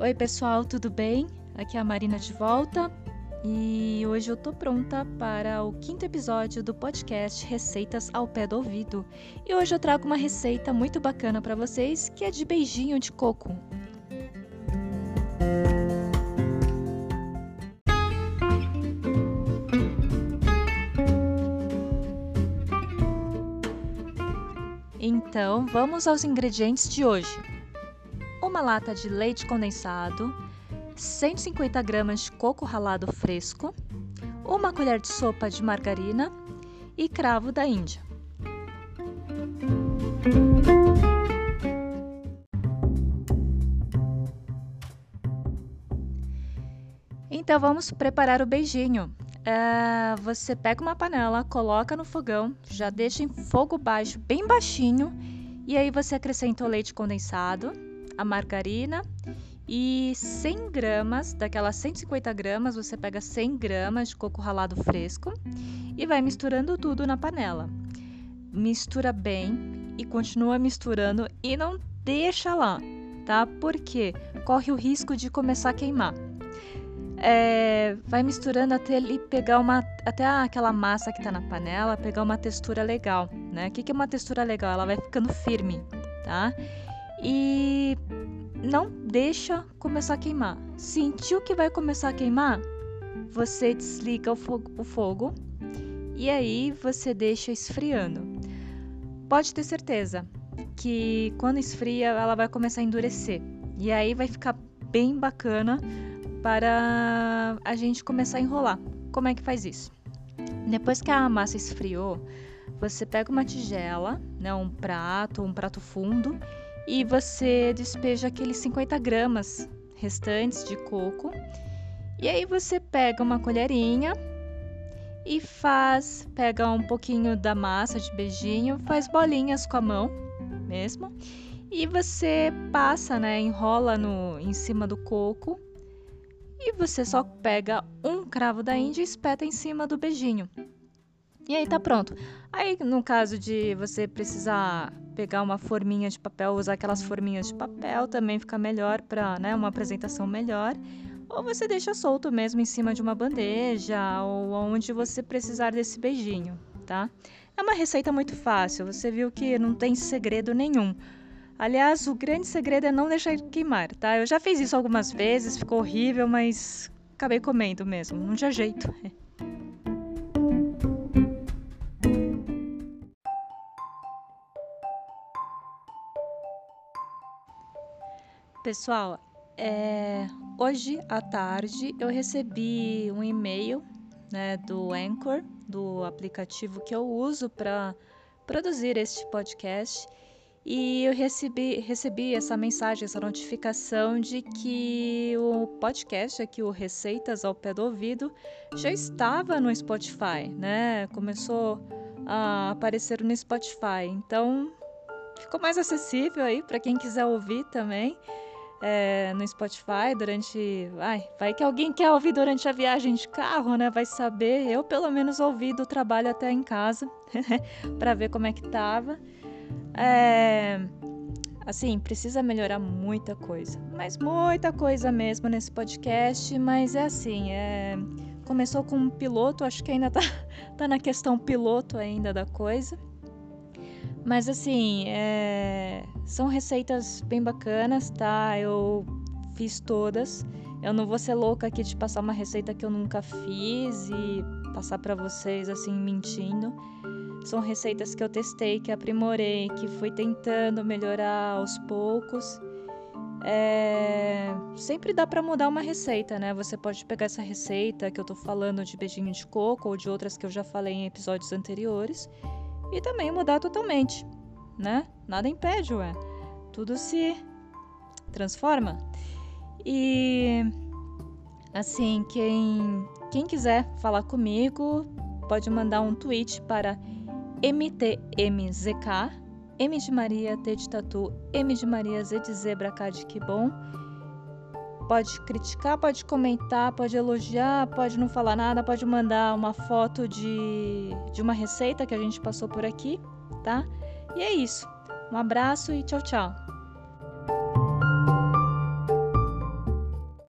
Oi, pessoal, tudo bem? Aqui é a Marina de volta e hoje eu tô pronta para o quinto episódio do podcast Receitas ao Pé do Ouvido. E hoje eu trago uma receita muito bacana para vocês que é de beijinho de coco. Então, vamos aos ingredientes de hoje uma lata de leite condensado, 150 gramas de coco ralado fresco, uma colher de sopa de margarina e cravo da Índia. Então vamos preparar o beijinho. Uh, você pega uma panela, coloca no fogão, já deixa em fogo baixo, bem baixinho, e aí você acrescenta o leite condensado, a margarina e 100 gramas, daquelas 150 gramas, você pega 100 gramas de coco ralado fresco e vai misturando tudo na panela. Mistura bem e continua misturando e não deixa lá, tá? Porque corre o risco de começar a queimar. É, vai misturando até ele pegar uma até aquela massa que tá na panela pegar uma textura legal, né? O que, que é uma textura legal? Ela vai ficando firme, tá? E não deixa começar a queimar. Sentiu que vai começar a queimar? Você desliga o fogo, o fogo e aí você deixa esfriando. Pode ter certeza que quando esfria ela vai começar a endurecer e aí vai ficar bem bacana para a gente começar a enrolar. Como é que faz isso? Depois que a massa esfriou, você pega uma tigela, né, um prato, um prato fundo e você despeja aqueles 50 gramas restantes de coco. E aí você pega uma colherinha e faz, pega um pouquinho da massa de beijinho, faz bolinhas com a mão mesmo. E você passa, né, enrola no em cima do coco. E você só pega um cravo da Índia e espeta em cima do beijinho. E aí tá pronto. Aí no caso de você precisar pegar uma forminha de papel, usar aquelas forminhas de papel, também fica melhor para né, uma apresentação melhor. Ou você deixa solto mesmo em cima de uma bandeja ou onde você precisar desse beijinho, tá? É uma receita muito fácil, você viu que não tem segredo nenhum. Aliás, o grande segredo é não deixar queimar, tá? Eu já fiz isso algumas vezes, ficou horrível, mas acabei comendo mesmo, não tinha jeito. Pessoal, é, hoje à tarde eu recebi um e-mail né, do Anchor, do aplicativo que eu uso para produzir este podcast, e eu recebi, recebi essa mensagem, essa notificação de que o podcast aqui, o Receitas ao Pé do Ouvido, já estava no Spotify, né? Começou a aparecer no Spotify, então ficou mais acessível aí para quem quiser ouvir também é, no Spotify durante. Ai, vai que alguém quer ouvir durante a viagem de carro, né? Vai saber. Eu, pelo menos, ouvi do trabalho até em casa, para ver como é que tava. É, assim, precisa melhorar muita coisa, mas muita coisa mesmo nesse podcast. Mas é assim, é, começou com um piloto, acho que ainda tá, tá na questão piloto ainda da coisa. Mas assim, é... são receitas bem bacanas, tá? Eu fiz todas. Eu não vou ser louca aqui de passar uma receita que eu nunca fiz e passar para vocês assim mentindo. São receitas que eu testei, que aprimorei, que fui tentando melhorar aos poucos. É... Sempre dá para mudar uma receita, né? Você pode pegar essa receita que eu tô falando de beijinho de coco ou de outras que eu já falei em episódios anteriores e também mudar totalmente, né? Nada impede, ué. Tudo se transforma. E assim, quem quem quiser falar comigo, pode mandar um tweet para MTMZK, M de Maria, T de Tatu, M de Maria, Z de Zebra, K de Que Bom. Pode criticar, pode comentar, pode elogiar, pode não falar nada, pode mandar uma foto de, de uma receita que a gente passou por aqui, tá? E é isso. Um abraço e tchau, tchau.